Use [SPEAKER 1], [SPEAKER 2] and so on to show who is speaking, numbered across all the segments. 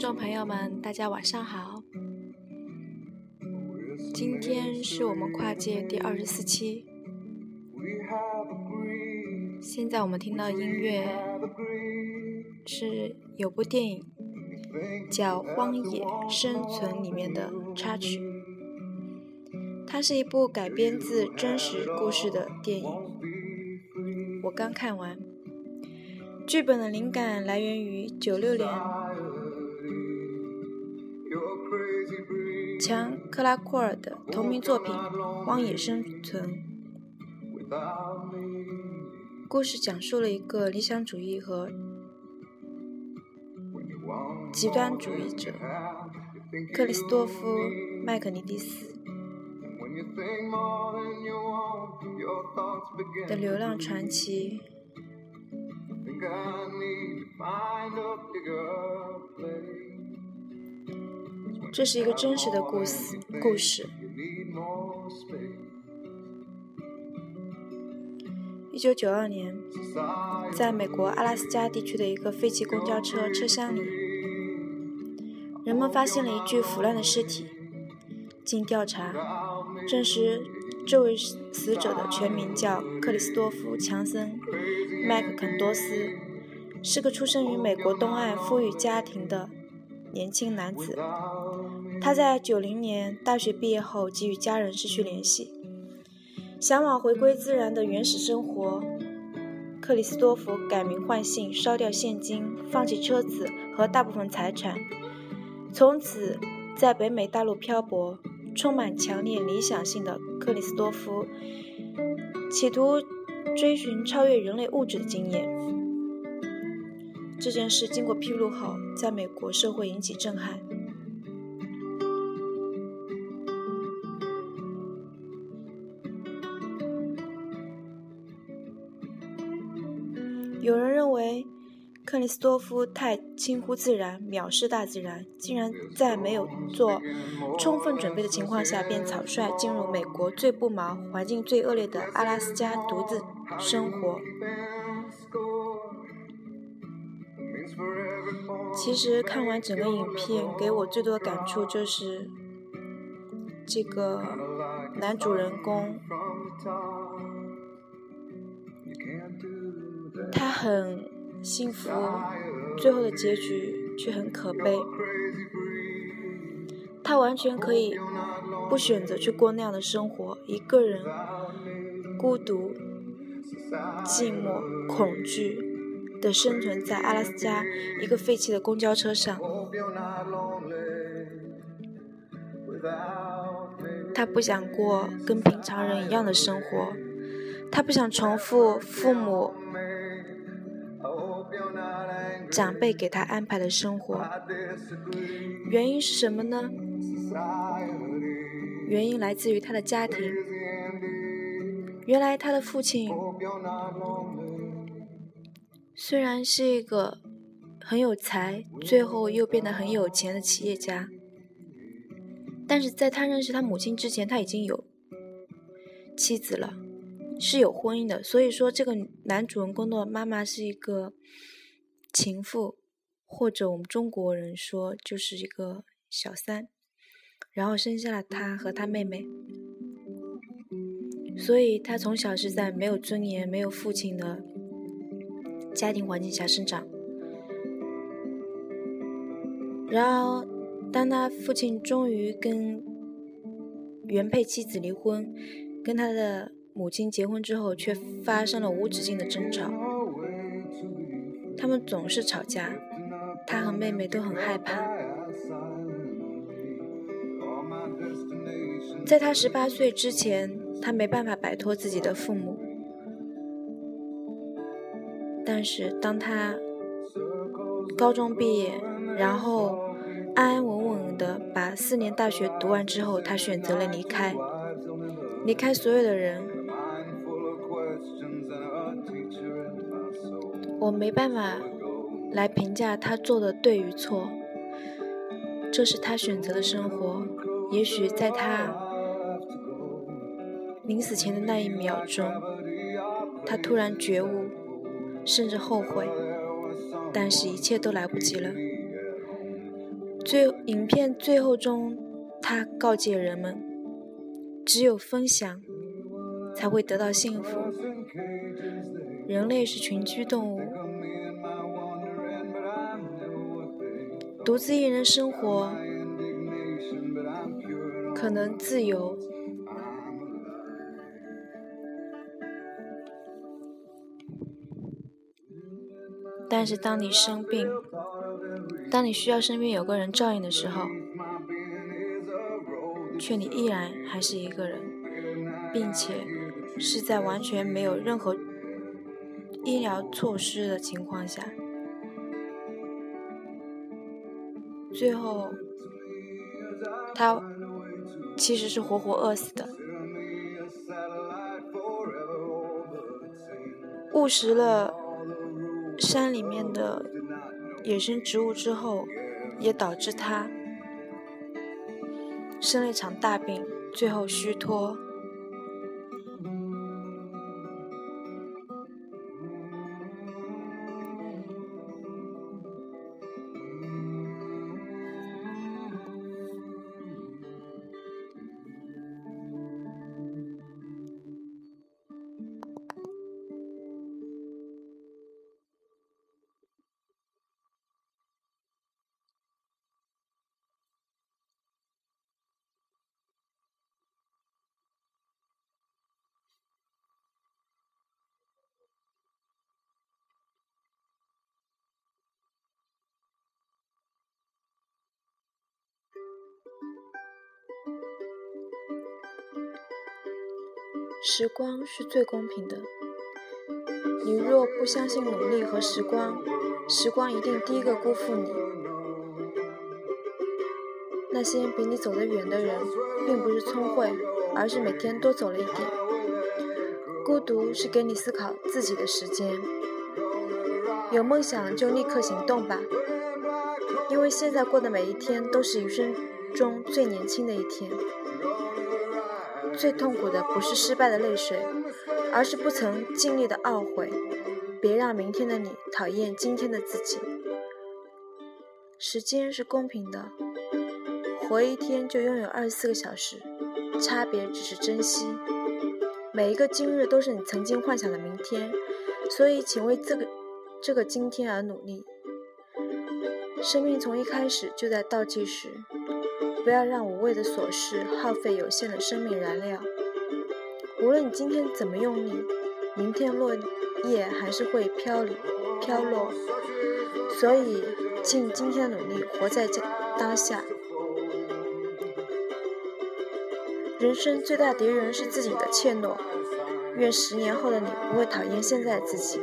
[SPEAKER 1] 位听众朋友们，大家晚上好。今天是我们跨界第二十四期。现在我们听到音乐是有部电影叫《荒野生存》里面的插曲。它是一部改编自真实故事的电影。我刚看完，剧本的灵感来源于九六年。强·克拉库尔的同名作品《荒野生存》，故事讲述了一个理想主义和极端主义者克里斯多夫·麦克尼迪斯的流浪传奇。这是一个真实的故事。故事。一九九二年，在美国阿拉斯加地区的一个废弃公交车车厢里，人们发现了一具腐烂的尸体。经调查，证实这位死者的全名叫克里斯多夫·强森·麦克肯多斯，是个出生于美国东岸富裕家庭的。年轻男子，他在九零年大学毕业后即与家人失去联系，向往回归自然的原始生活。克里斯多夫改名换姓，烧掉现金，放弃车子和大部分财产，从此在北美大陆漂泊。充满强烈理想性的克里斯多夫，企图追寻超越人类物质的经验。这件事经过披露后，在美国社会引起震撼。克里斯多夫太轻忽自然，藐视大自然，竟然在没有做充分准备的情况下，便草率进入美国最不毛、环境最恶劣的阿拉斯加独自生活。其实看完整个影片，给我最多的感触就是，这个男主人公，他很幸福，最后的结局却很可悲。他完全可以不选择去过那样的生活，一个人，孤独、寂寞、恐惧。的生存在阿拉斯加一个废弃的公交车上，他不想过跟平常人一样的生活，他不想重复父母、长辈给他安排的生活。原因是什么呢？原因来自于他的家庭。原来他的父亲。虽然是一个很有才，最后又变得很有钱的企业家，但是在他认识他母亲之前，他已经有妻子了，是有婚姻的。所以说，这个男主人公的妈妈是一个情妇，或者我们中国人说就是一个小三，然后生下了他和他妹妹，所以他从小是在没有尊严、没有父亲的。家庭环境下生长，然后当他父亲终于跟原配妻子离婚，跟他的母亲结婚之后，却发生了无止境的争吵。他们总是吵架，他和妹妹都很害怕。在他十八岁之前，他没办法摆脱自己的父母。但是，当他高中毕业，然后安安稳稳的把四年大学读完之后，他选择了离开，离开所有的人。我没办法来评价他做的对与错，这是他选择的生活。也许在他临死前的那一秒钟，他突然觉悟。甚至后悔，但是一切都来不及了。最影片最后中，他告诫人们：只有分享，才会得到幸福。人类是群居动物，独自一人生活可能自由，但是当你生病，当你需要身边有个人照应的时候，却你依然还是一个人，并且是在完全没有任何医疗措施的情况下，最后他其实是活活饿死的，误食了山里面的。野生植物之后，也导致他生了一场大病，最后虚脱。时光是最公平的。你若不相信努力和时光，时光一定第一个辜负你。那些比你走得远的人，并不是聪慧，而是每天多走了一点。孤独是给你思考自己的时间。有梦想就立刻行动吧，因为现在过的每一天都是余生中最年轻的一天。最痛苦的不是失败的泪水，而是不曾尽力的懊悔。别让明天的你讨厌今天的自己。时间是公平的，活一天就拥有二十四个小时，差别只是珍惜。每一个今日都是你曾经幻想的明天，所以请为这个这个今天而努力。生命从一开始就在倒计时。不要让无谓的琐事耗费有限的生命燃料。无论你今天怎么用力，明天落叶还是会飘零、飘落。所以，尽今天努力，活在当下。人生最大敌人是自己的怯懦。愿十年后的你不会讨厌现在的自己。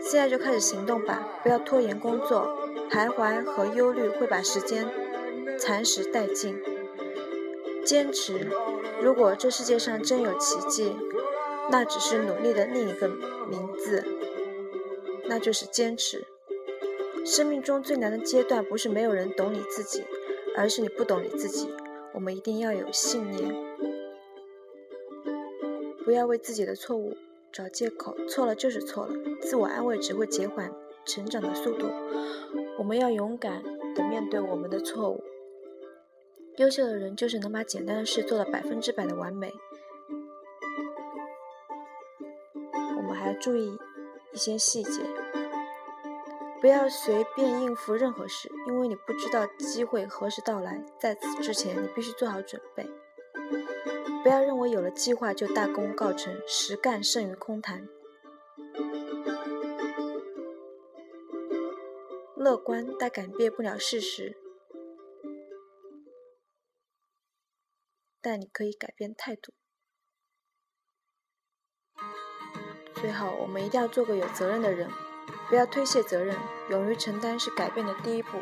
[SPEAKER 1] 现在就开始行动吧，不要拖延工作。徘徊和忧虑会把时间蚕食殆尽。坚持，如果这世界上真有奇迹，那只是努力的另一个名字，那就是坚持。生命中最难的阶段，不是没有人懂你自己，而是你不懂你自己。我们一定要有信念，不要为自己的错误找借口。错了就是错了，自我安慰只会减缓成长的速度。我们要勇敢地面对我们的错误。优秀的人就是能把简单的事做到百分之百的完美。我们还要注意一些细节，不要随便应付任何事，因为你不知道机会何时到来。在此之前，你必须做好准备。不要认为有了计划就大功告成，实干胜于空谈。乐观，但改变不了事实。但你可以改变态度。最后，我们一定要做个有责任的人，不要推卸责任，勇于承担是改变的第一步。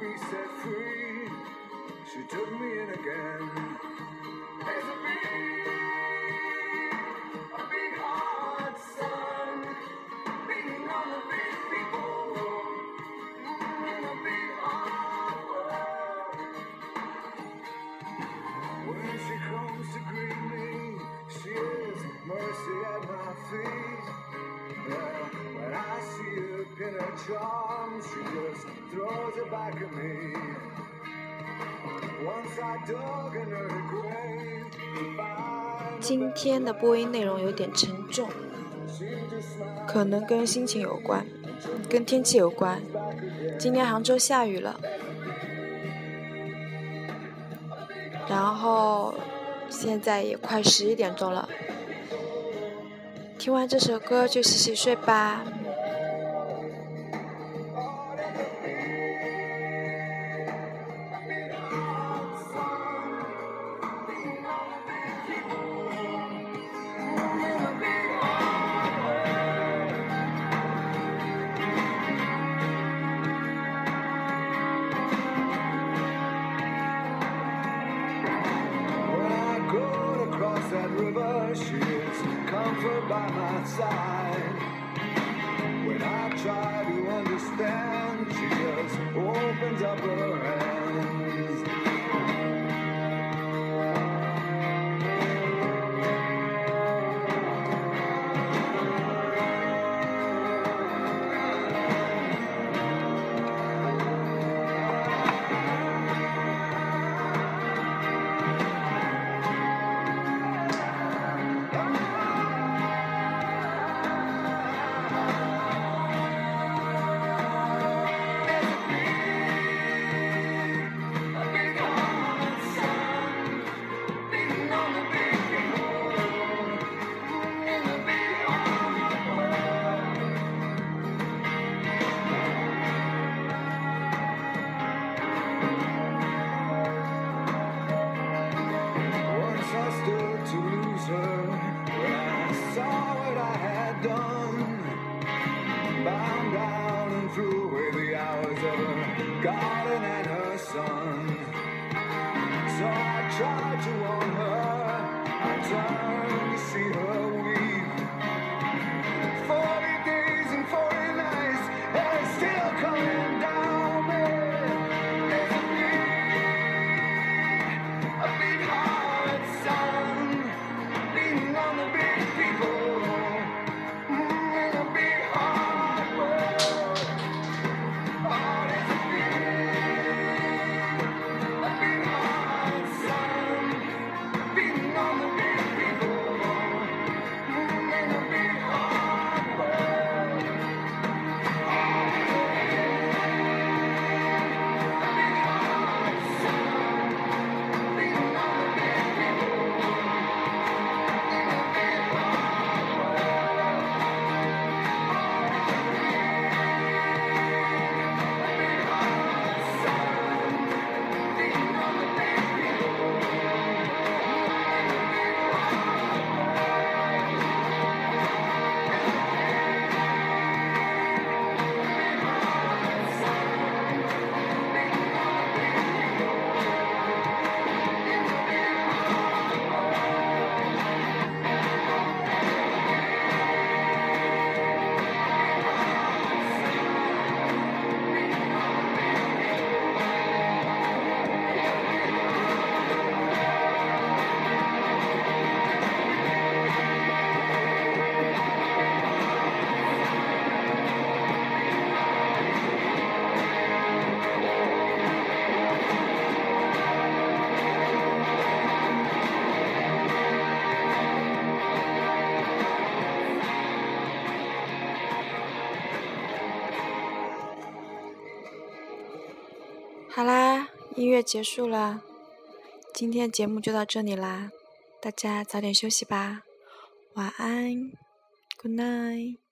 [SPEAKER 1] be set free. She took me in again. There's a beat, a big hard son,
[SPEAKER 2] beating on the big people in a big
[SPEAKER 1] hard.
[SPEAKER 2] When she comes
[SPEAKER 1] to greet me, she
[SPEAKER 2] is mercy at my feet. Yeah, when I see her in a jar. 今天的播音内容有点沉重，可能跟心情有关，跟天气有关。今天杭州下雨了，然后现在也快十一点钟了。听完这首歌就洗洗睡吧。opens up her. 好啦，音乐结束了，今天节目就到这里啦，大家早点休息吧，晚安，Good night。